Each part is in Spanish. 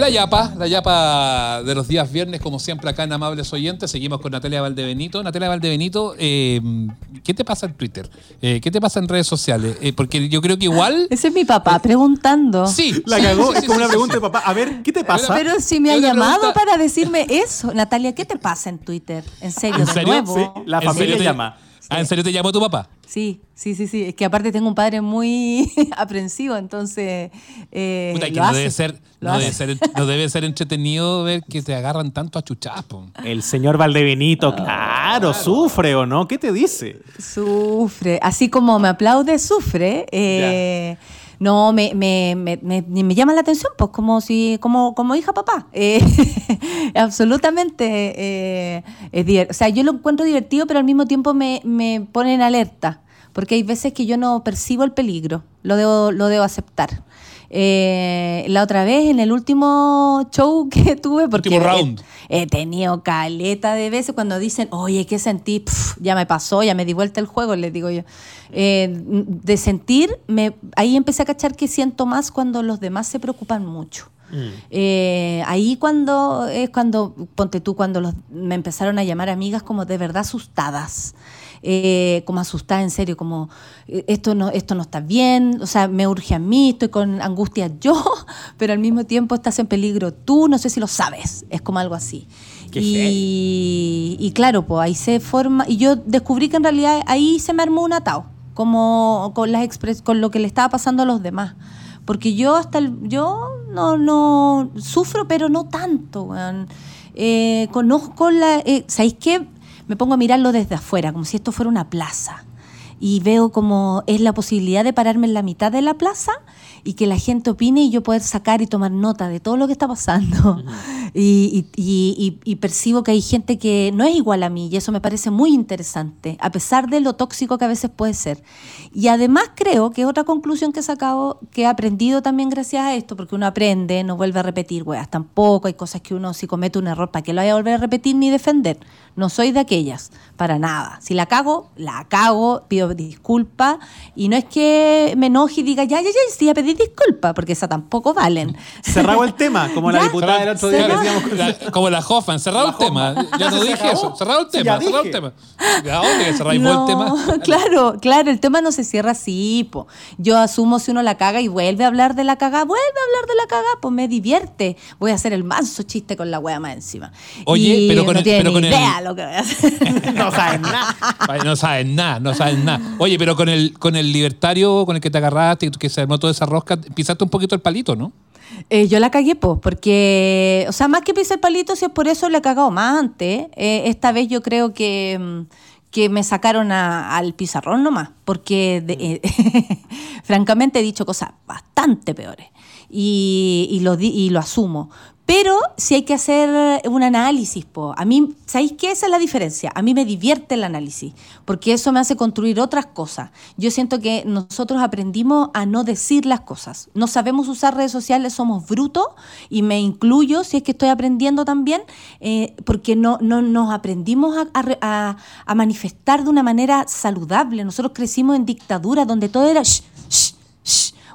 La Yapa, la Yapa de los días viernes, como siempre acá en Amables Oyentes. Seguimos con Natalia Valdebenito. Natalia Valdebenito, eh, ¿qué te pasa en Twitter? Eh, ¿Qué te pasa en redes sociales? Eh, porque yo creo que igual... Ese es mi papá preguntando. Sí. La cagó, Sí, es sí, como sí, una pregunta sí. de papá. A ver, ¿qué te pasa? Pero si me ha llamado pregunta- para decirme eso. Natalia, ¿qué te pasa en Twitter? ¿En serio? ¿En de serio? nuevo? Sí, la ¿En familia te- llama. Ah, ¿En serio te llamó tu papá? Sí, sí, sí, sí. Es que aparte tengo un padre muy aprensivo, entonces. eh, Puta, que lo no hace. debe, ser, Lo no, debe hace. ser, no debe ser entretenido ver que te agarran tanto a chuchapo. El señor Valdebenito, claro, sufre o no. ¿Qué te dice? Sufre. Así como me aplaude, sufre. eh, no, me, me, me, me- llama la atención, pues como si, como, como hija papá. Eh, absolutamente. eh, es o sea, yo lo encuentro divertido, pero al mismo tiempo me, me pone en alerta. Porque hay veces que yo no percibo el peligro. Lo debo, lo debo aceptar. Eh, la otra vez, en el último show que tuve, porque Último he- round. He, tenido caleta de veces cuando dicen, oye, ¿qué sentí? Pf, ya me pasó, ya me di vuelta el juego, les digo yo. Eh, de sentir, me, ahí empecé a cachar que siento más cuando los demás se preocupan mucho. Eh, ahí cuando es cuando, ponte tú, cuando los, me empezaron a llamar amigas como de verdad asustadas. Eh, como asustada en serio, como eh, esto no, esto no está bien, o sea, me urge a mí, estoy con angustia yo, pero al mismo tiempo estás en peligro tú, no sé si lo sabes, es como algo así. Y, y claro, pues ahí se forma, y yo descubrí que en realidad ahí se me armó un atado, como con, las expres- con lo que le estaba pasando a los demás. Porque yo hasta el, yo no, no sufro, pero no tanto. Eh, conozco la. Eh, ¿Sabéis qué? Me pongo a mirarlo desde afuera, como si esto fuera una plaza. Y veo como es la posibilidad de pararme en la mitad de la plaza y que la gente opine y yo poder sacar y tomar nota de todo lo que está pasando. y, y- y- y- y percibo que hay gente que no es igual a mí y eso me parece muy interesante, a pesar de lo tóxico que a veces puede ser. Y además creo que otra conclusión que he sacado, que he aprendido también gracias a esto, porque uno aprende, no vuelve a repetir, weas, tampoco hay cosas que uno si comete un error, ¿para qué lo vaya a volver a repetir ni defender? No soy de aquellas, para nada. Si la cago, la cago, pido disculpas y no es que me enoje y diga, ya, ya, ya, sí, ya pedí disculpas, porque esas tampoco valen. Cerrado el tema, como la diputada del otro día que decíamos. La- como la Hoffman, cerrado La el tema. Ya no ¿Se dije acabó? eso. Cerrado el Sí, tema, ya cerrado el dije. tema. ¿A dónde que cerráis el tema? claro, claro, el tema no se cierra así, po. Yo asumo si uno la caga y vuelve a hablar de la caga, vuelve a hablar de la caga, pues me divierte. Voy a hacer el manso chiste con la wea más encima. Oye, Y pero con no el- tiene pero ni con el- idea lo que voy a hacer. No saben nada. No saben nada, no saben nada. Oye, pero con el, con el libertario con el que te agarraste, que se armó toda esa rosca, pisaste un poquito el palito, ¿no? Eh, yo la cagué, pues, porque, o sea, más que pisar el palito, si es por eso le he cagado más antes. Eh, esta vez yo creo que, mm, que me sacaron a- al pizarrón nomás, porque eh, francamente he dicho cosas bastante peores y, y lo, y lo asumo. Pero si hay que hacer un análisis, po. a mí, ¿sabéis qué? Esa es la diferencia. A mí me divierte el análisis, porque eso me hace construir otras cosas. Yo siento que nosotros aprendimos a no decir las cosas. No sabemos usar redes sociales, somos brutos, y me incluyo si es que estoy aprendiendo también, eh, porque no, no nos aprendimos a, a a- manifestar de una manera saludable. Nosotros crecimos en dictadura donde todo era... "Shh, shh, shh".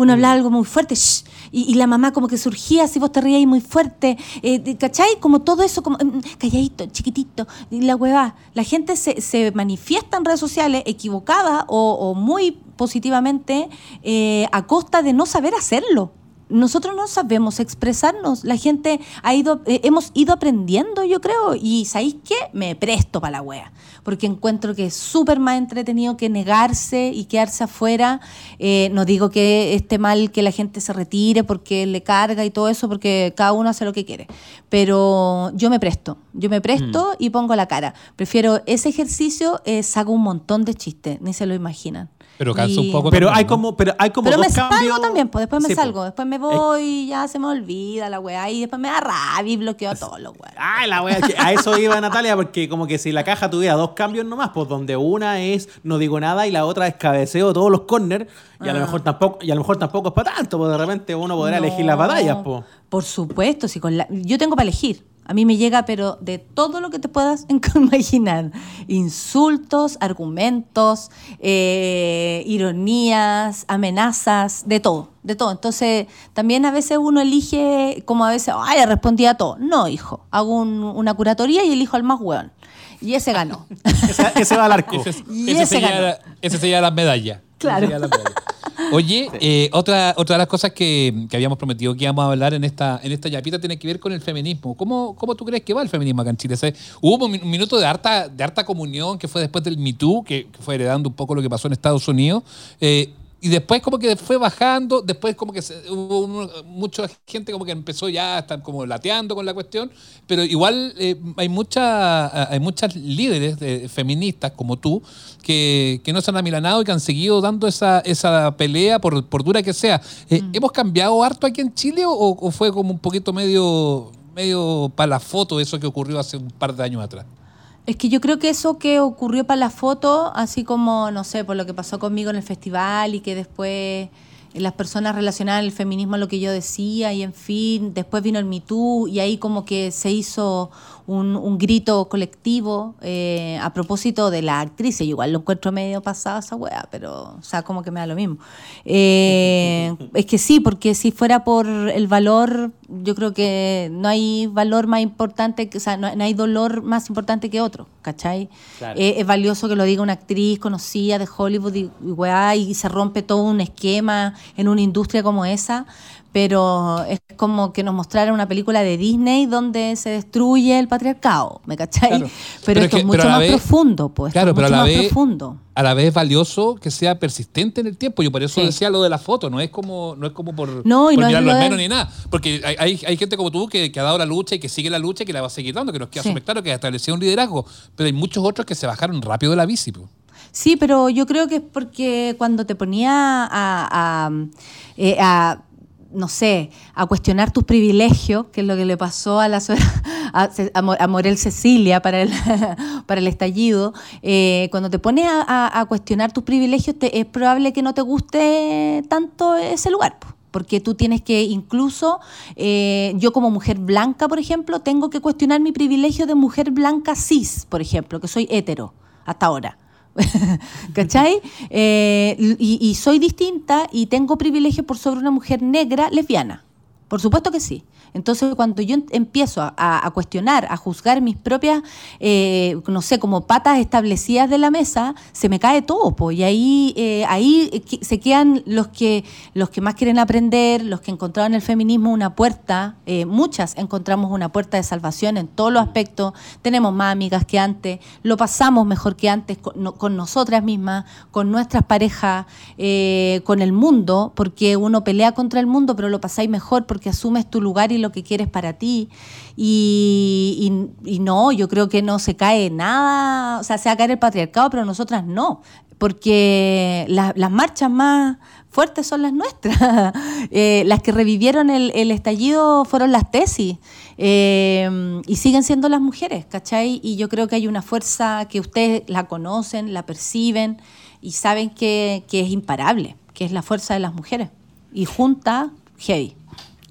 Uno hablaba algo muy fuerte, "Shh", y, y la mamá como que surgía, si vos te reías muy fuerte, eh, ¿cachai? Como todo eso, como mm, calladito, chiquitito, y la hueva. La gente se, se manifiesta en redes sociales equivocada o, o muy positivamente eh, a costa de no saber hacerlo. Nosotros no sabemos expresarnos. La gente ha ido, eh, hemos ido aprendiendo, yo creo. Y ¿sabéis qué? Me presto para la wea. Porque encuentro que es súper más entretenido que negarse y quedarse afuera. Eh, no digo que esté mal que la gente se retire porque le carga y todo eso, porque cada uno hace lo que quiere. Pero yo me presto. Yo me presto y pongo la cara. Prefiero ese ejercicio, eh, saco un montón de chistes. Ni se lo imaginan. Pero cansa un poco Pero también, hay como, pero hay como pero dos me cambios. salgo también, pues después me Sí, salgo, después me voy y ya se me olvida la weá y después me da rabia y bloqueo a todos los weá. Ay, la wea, que a eso iba Natalia, porque como que si la caja tuviera dos cambios nomás, pues donde una es no digo nada y la otra es cabeceo todos los corners, y a lo Ah. mejor tampoco, y a lo mejor tampoco es para tanto, pues de repente uno podrá elegir las batallas, pues. Por supuesto, si con la, yo tengo para elegir. A mí me llega, pero de todo lo que te puedas imaginar. Insultos, argumentos, eh, ironías, amenazas, de todo, de todo. Entonces, también a veces uno elige, como a veces, ay, respondía a todo. No, hijo, hago un- una curatoría y elijo al más hueón. Y ese ganó. Ese, ese va al arco. Ese, Y ese ese se ganó. lleva, ese se lleva las medallas. Ese Claro. se lleva las medallas. Oye, eh, otra, otra de las cosas que, que habíamos prometido que íbamos a hablar en esta, en esta yapita tiene que ver con el feminismo. ¿Cómo, cómo tú crees que va el feminismo acá en Chile? ¿Sabes? Hubo un min- un minuto de harta, de harta comunión que fue después del Me Too, que, que fue heredando un poco lo que pasó en Estados Unidos. eh, y después como que fue bajando, después como que se- hubo un- mucha gente como que empezó ya a estar como lateando con la cuestión, pero igual eh, hay, mucha, hay muchas líderes de- feministas como tú que, que no se han amilanado y que han seguido dando esa, esa pelea por, por dura que sea. Eh, ¿Hemos cambiado harto aquí en Chile o, o fue como un poquito medio, medio para la foto eso que ocurrió hace un par de años atrás? Es que yo creo que eso que ocurrió para la foto, así como, no sé, por lo que pasó conmigo en el festival y que después eh, las personas relacionadas al feminismo a lo que yo decía y en fin, después vino el Me Too y ahí como que se hizo un, un grito colectivo eh, a propósito de la actriz. Yo igual lo encuentro medio pasado esa wea, pero, o sea, como que me da lo mismo. Eh, es que sí, porque si fuera por el valor, yo creo que no hay valor más importante, que, o sea, no, no hay dolor más importante que otro, ¿cachai? Claro. Eh, es valioso que lo diga una actriz conocida de Hollywood y, y weá, y se rompe todo un esquema en una industria como esa, pero es como que nos mostrara una película de Disney donde se destruye el patriarcado, ¿me cachai? Claro. Pero, Pero es esto que- es mucho más vez- profundo, pues. Claro, esto pero es a mucho la más vez, profundo. a la vez es valioso que sea persistente en el tiempo. Yo por eso Sí. decía lo de la foto, no es como, no es como por, No, por no mirarlo lo al de- menos ni nada. Porque hay, hay, hay gente como tú que, que ha dado la lucha y que sigue la lucha y que la va a seguir dando, que nos queda Sí. claro que ha establecido un liderazgo. Pero hay muchos otros que se bajaron rápido de la bici. po. Sí, pero yo creo que es porque cuando te ponía a, a, eh, a, no sé, a cuestionar tus privilegios, que es lo que le pasó a la a, a Mo- a Morel Cecilia para el, para el estallido, eh, cuando te pones a, a- cuestionar tus privilegios, te- es probable que no te guste tanto ese lugar. po. Porque tú tienes que incluso, eh, yo como mujer blanca, por ejemplo, tengo que cuestionar mi privilegio de mujer blanca cis, por ejemplo, que soy hetero hasta ahora. ¿Cachai? Eh, y, y soy distinta y tengo privilegio por sobre una mujer negra lesbiana. Por supuesto que sí. Entonces, cuando yo em- empiezo a, cuestionar, a juzgar mis propias, eh, no sé, como patas establecidas de la mesa, se me cae todo, y ahí, eh, ahí se quedan los que, los que más quieren aprender, los que encontraron en el feminismo una puerta, eh, muchas encontramos una puerta de salvación en todos los aspectos, tenemos más amigas que antes, lo pasamos mejor que antes con, con nosotras mismas, con nuestras parejas, con el mundo, porque uno pelea contra el mundo, pero lo pasáis mejor porque asumes tu lugar y lo que quieres para ti. Y, y- y no, yo creo que no se cae nada, o sea, se va a caer el patriarcado, pero nosotras no, porque la- las marchas más fuertes son las nuestras. Eh, las que revivieron el, el estallido fueron las tesis eh, y siguen siendo las mujeres, ¿cachai? Y yo creo que hay una fuerza que ustedes la conocen, la perciben y saben que, que es imparable, que es la fuerza de las mujeres. Y junta, heavy.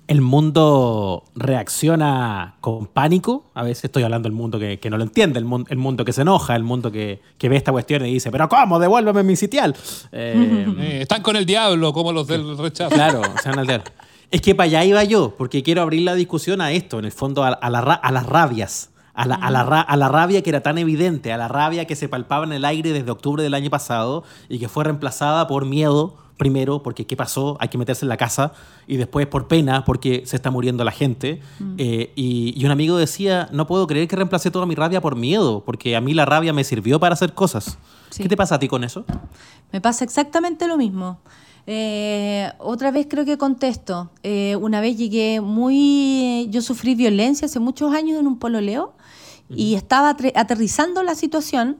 El mundo reacciona con pánico. A veces estoy hablando del mundo que, que no lo entiende, el, mun- el mundo que se enoja, el mundo que, que ve esta cuestión y dice, pero ¿cómo? Devuélveme mi sitial. Eh, Eh, están con el diablo, como los del rechazo. Claro, se van a alterar. Es que para allá iba yo, porque quiero abrir la discusión a esto, en el fondo, a, a la ra- a las rabias. A la, a, la ra- a la rabia que era tan evidente, a la rabia que se palpaba en el aire desde octubre del año pasado y que fue reemplazada por miedo, primero, porque ¿qué pasó? Hay que meterse en la casa, y después por pena, porque se está muriendo la gente. Eh, y, y un amigo decía, no puedo creer que reemplacé toda mi rabia por miedo, porque a mí la rabia me sirvió para hacer cosas. Sí. ¿Qué te pasa a ti con eso? Me pasa exactamente lo mismo. Eh, otra vez creo que contesto. Eh, una vez llegué muy... Yo sufrí violencia hace muchos años en un pololeo y estaba aterrizando la situación.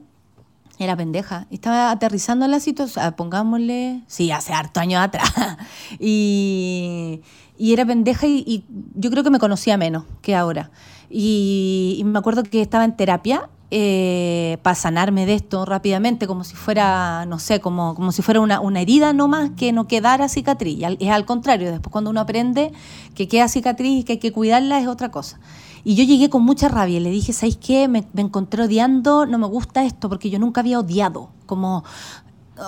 Era pendeja. Estaba aterrizando la situación, ah, pongámosle, sí, hace harto años atrás. y, y era pendeja y, y yo creo que me conocía menos que ahora. Y, y me acuerdo que estaba en terapia eh, para sanarme de esto rápidamente, como si fuera, no sé, como, como si fuera una, una herida nomás que no quedara cicatriz. Es al contrario, después cuando uno aprende que queda cicatriz y que hay que cuidarla es otra cosa. Y yo llegué con mucha rabia y le dije, ¿sabéis qué? Me, me encontré odiando, no me gusta esto, porque yo nunca había odiado, como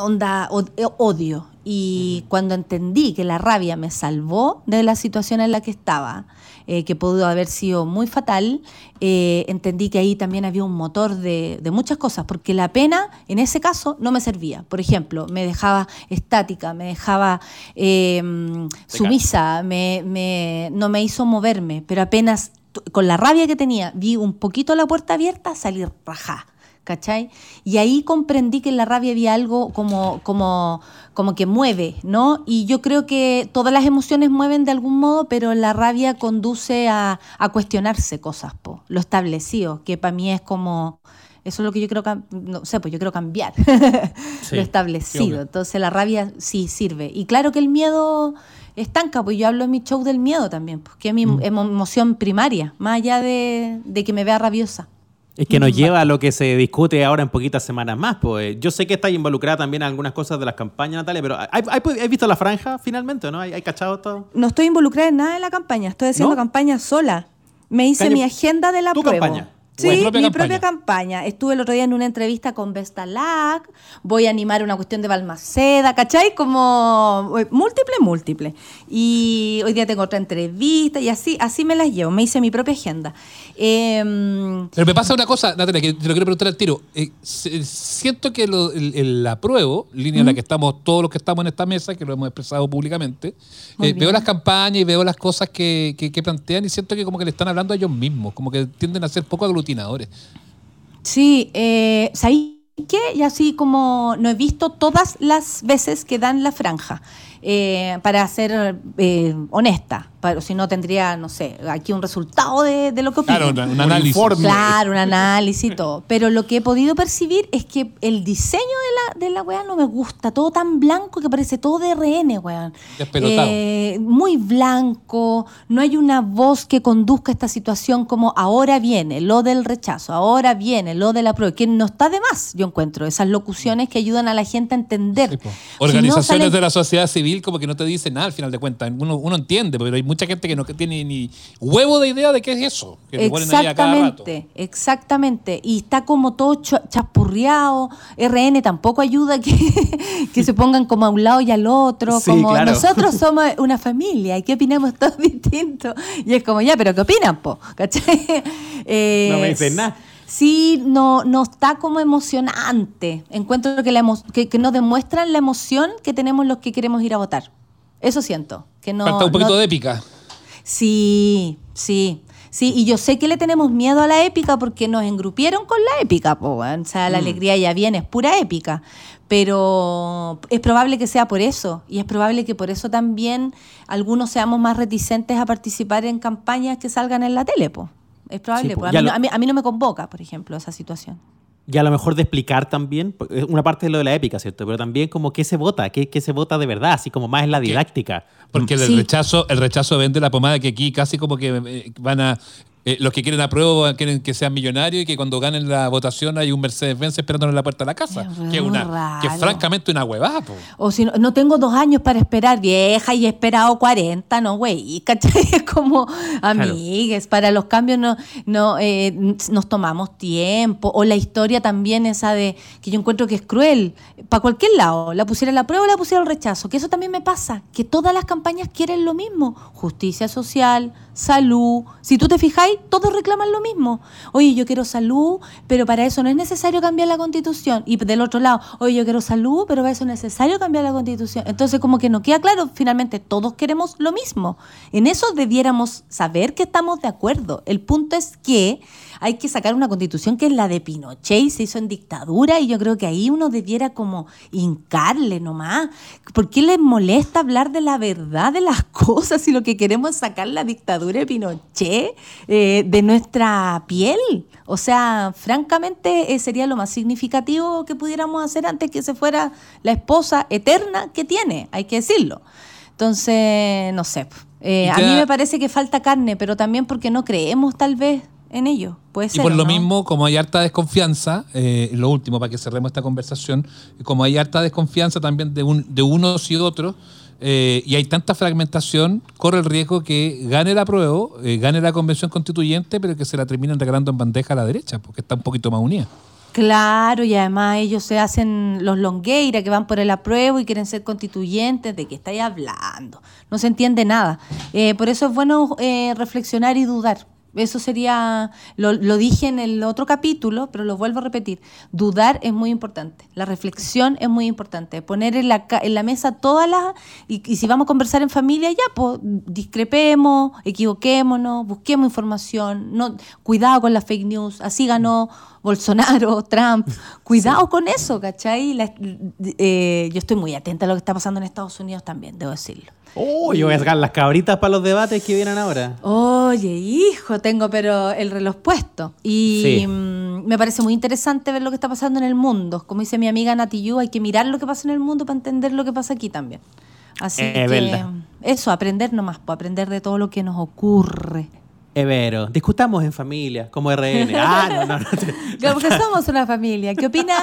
onda eh, odio. Y cuando entendí que la rabia me salvó de la situación en la que estaba, eh, que pudo haber sido muy fatal, eh, entendí que ahí también había un motor de, de muchas cosas, porque la pena en ese caso no me servía. Por ejemplo, me dejaba estática, me dejaba eh, sumisa, me, me- no me hizo moverme, pero apenas con la rabia que tenía, vi un poquito la puerta abierta, salí rajá. ¿Cachai? Y ahí comprendí que en la rabia había algo como, como, como que mueve, ¿no? Y yo creo que todas las emociones mueven de algún modo, pero la rabia conduce a, a cuestionarse cosas, po, lo establecido, que para mí es como, eso es lo que yo creo, cam- no sé, pues yo creo cambiar, Sí, lo establecido. Entonces la rabia sí sirve. Y claro que el miedo estanca, pues yo hablo en mi show del miedo también, pues, que es mi emo- emoción primaria, más allá de, de que me vea rabiosa. Es que nos lleva a lo que se discute ahora en poquitas semanas más. Pues yo sé que está involucrada también en algunas cosas de las campañas, Natalia, pero ¿hay, hay, hay visto la franja finalmente o no? ¿Hay, hay cachado todo? No estoy involucrada en nada de la campaña, estoy haciendo ¿No? campaña sola. Me hice Calle- mi agenda de la ¿Tu prueba. campaña? Sí, mi campaña. propia campaña. Estuve el otro día en una entrevista con Vestalac, voy a animar una cuestión de Balmaceda, ¿cachai? Como eh, múltiple, múltiple. Y hoy día tengo otra entrevista y así, así me las llevo, me hice mi propia agenda. Em, Pero me pasa una cosa, Natalia, que te lo quiero preguntar al tiro. Eh, siento que lo- el, el apruebo, línea en la que estamos todos los que estamos en esta mesa, que lo hemos expresado públicamente, eh, veo las campañas y veo las cosas que, que- que plantean y siento que como que le están hablando a ellos mismos, como que tienden a ser poco Sí, eh, ¿sabéis qué? Y así como no he visto todas las veces que dan la franja, eh, para ser eh, honesta, pero si no tendría, no sé, aquí un resultado de, de lo que opino. Claro, un, un análisis. informe. Claro, un análisis y todo. Pero lo que he podido percibir es que el diseño de la, de la weá no me gusta. Todo tan blanco que parece todo de RN, weón. Despelotado. Eh, muy blanco. No hay una voz que conduzca esta situación como ahora viene lo del rechazo, ahora viene lo de la prueba. Que no está de más, yo encuentro. Esas locuciones que ayudan a la gente a entender. Sí, po. Si no Organizaciones salen- de la sociedad civil como que no te dicen nada al final de cuentas. Uno, uno entiende, pero hay mucha gente que no tiene ni huevo de idea de qué es eso. Que ponen ahí a cada rato. Exactamente, exactamente. Y está como todo cha- chaspurreado. RN tampoco ayuda que, que se pongan como a un lado y al otro. Sí, como claro. nosotros somos una familia y que opinamos todos distintos. Y es como, ya, pero ¿qué opinan, po? ¿Cachai? Eh, No me dicen nada. Sí, no, no está como emocionante. Encuentro que, la emo- que, que no demuestran la emoción que tenemos los que queremos ir a votar. Eso siento. Que no, Falta un poquito no- de épica. Sí, sí. Sí, y yo sé que le tenemos miedo a la épica porque nos engrupieron con la épica, po, o sea, la alegría ya viene, es pura épica, pero es probable que sea por eso, y es probable que por eso también algunos seamos más reticentes a participar en campañas que salgan en la tele, po. Es probable, Sí, po. A, mí, lo- a mí- a mí no me convoca, por ejemplo, esa situación. Y a lo mejor de explicar también, porque es una parte de lo de la épica, ¿cierto? Pero también como qué se vota, qué, qué se vota de verdad, así como más en la didáctica. Porque el Sí. rechazo, el rechazo vende la pomada que aquí casi como que eh, van a eh, los que quieren apruebo quieren que sean millonarios y que cuando ganen la votación hay un Mercedes-Benz esperándonos en la puerta de la casa. Es Que es una, raro. que es francamente una huevada, po. O si no, no tengo dos años para esperar, vieja, y he esperado 40, no, güey. ¿Cachai? Es como, amigues, para los cambios no, no eh, nos tomamos tiempo. O la historia también esa de, que yo encuentro que es cruel, para cualquier lado, la pusiera la prueba o la pusiera el rechazo, que eso también me pasa, que todas las campañas quieren lo mismo, justicia social, salud. Si tú te fijáis, todos reclaman lo mismo. Oye, yo quiero salud, pero para eso no es necesario cambiar la constitución. Y del otro lado, oye, yo quiero salud, pero para eso es necesario cambiar la constitución. Entonces, como que no queda claro, finalmente todos queremos lo mismo. En eso debiéramos saber que estamos de acuerdo. El punto es que hay que sacar una constitución que es la de Pinochet y se hizo en dictadura y yo creo que ahí uno debiera como hincarle nomás. ¿Por qué les molesta hablar de la verdad de las cosas si lo que queremos es sacar la dictadura de Pinochet eh, de nuestra piel? O sea, francamente eh, sería lo más significativo que pudiéramos hacer antes que se fuera la esposa eterna que tiene, hay que decirlo. Entonces, no sé. eh, Y a mí me parece que falta carne, pero también porque no creemos tal vez en ello. Puede Y ser. por ¿o lo no? mismo, como hay harta desconfianza, eh, lo último para que cerremos esta conversación, como hay harta desconfianza también de, un, de unos y otros, eh, y hay tanta fragmentación, corre el riesgo que gane la prueba, eh, gane la convención constituyente, pero que se la terminen regalando en bandeja a la derecha, porque está un poquito más unida. Claro, y además ellos se hacen los longueira que van por el apruebo y quieren ser constituyentes. ¿De qué estáis hablando? No se entiende nada. Eh, por eso es bueno eh, reflexionar y dudar. Eso sería, lo, lo, dije en el otro capítulo, pero lo vuelvo a repetir. Dudar es muy importante. La reflexión es muy importante. Poner en la, en la mesa todas las. Y, y, si vamos a conversar en familia, ya, pues discrepemos, equivoquémonos, busquemos información. No, cuidado con las fake news. Así ganó Bolsonaro, Trump. Cuidado sí. con eso, ¿cachai? La, eh, yo estoy muy atenta a lo que está pasando en Estados Unidos también, debo decirlo. Oh, yo voy a sacar las cabritas para los debates que vienen ahora. Oye, hijo, tengo pero el reloj puesto. Y sí. mmm, me parece muy interesante ver lo que está pasando en el mundo. Como dice mi amiga Nati Yu, hay que mirar lo que pasa en el mundo para entender lo que pasa aquí también. Así es que verdad. eso, aprender nomás, aprender de todo lo que nos ocurre. Evero, discutamos en familia, como RN. Ah, no, no, no. Claro, porque somos una familia. ¿Qué opina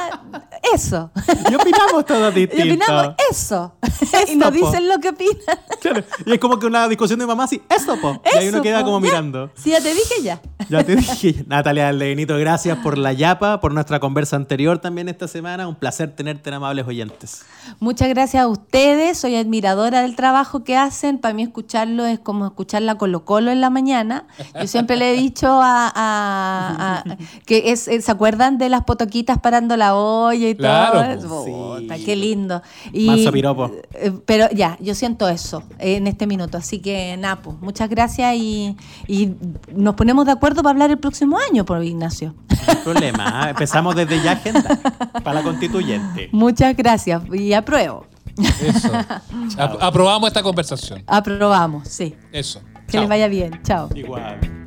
eso? Y opinamos todos distintos. Y opinamos eso. y nos dicen lo que opinan. Claro. Y es como que una discusión de mamá así, eso, po. Eso, y ahí uno queda po, como ya. mirando. Sí, ya te dije ya. Ya te dije. Natalia Aldebenito, gracias por la yapa, por nuestra conversa anterior también esta semana. Un placer tenerte en amables oyentes. Muchas gracias a ustedes. Soy admiradora del trabajo que hacen. Para mí escucharlo es como escuchar la Colo Colo en la mañana. Yo siempre le he dicho a, a, a que es, ¿se acuerdan de las potoquitas parando la olla y Claro, todo? sí. Puta, qué lindo. Y, Manso piropo. eh, Pero ya, yo siento eso eh, en este minuto. Así que, Napo, muchas gracias y, y nos ponemos de acuerdo para hablar el próximo año, por Ignacio. No hay problema. Empezamos desde ya agenda para la constituyente. Muchas gracias y apruebo. Eso. Ap- aprobamos esta conversación. Aprobamos, sí. Eso. Que Chao. les vaya bien. Chao. Igual.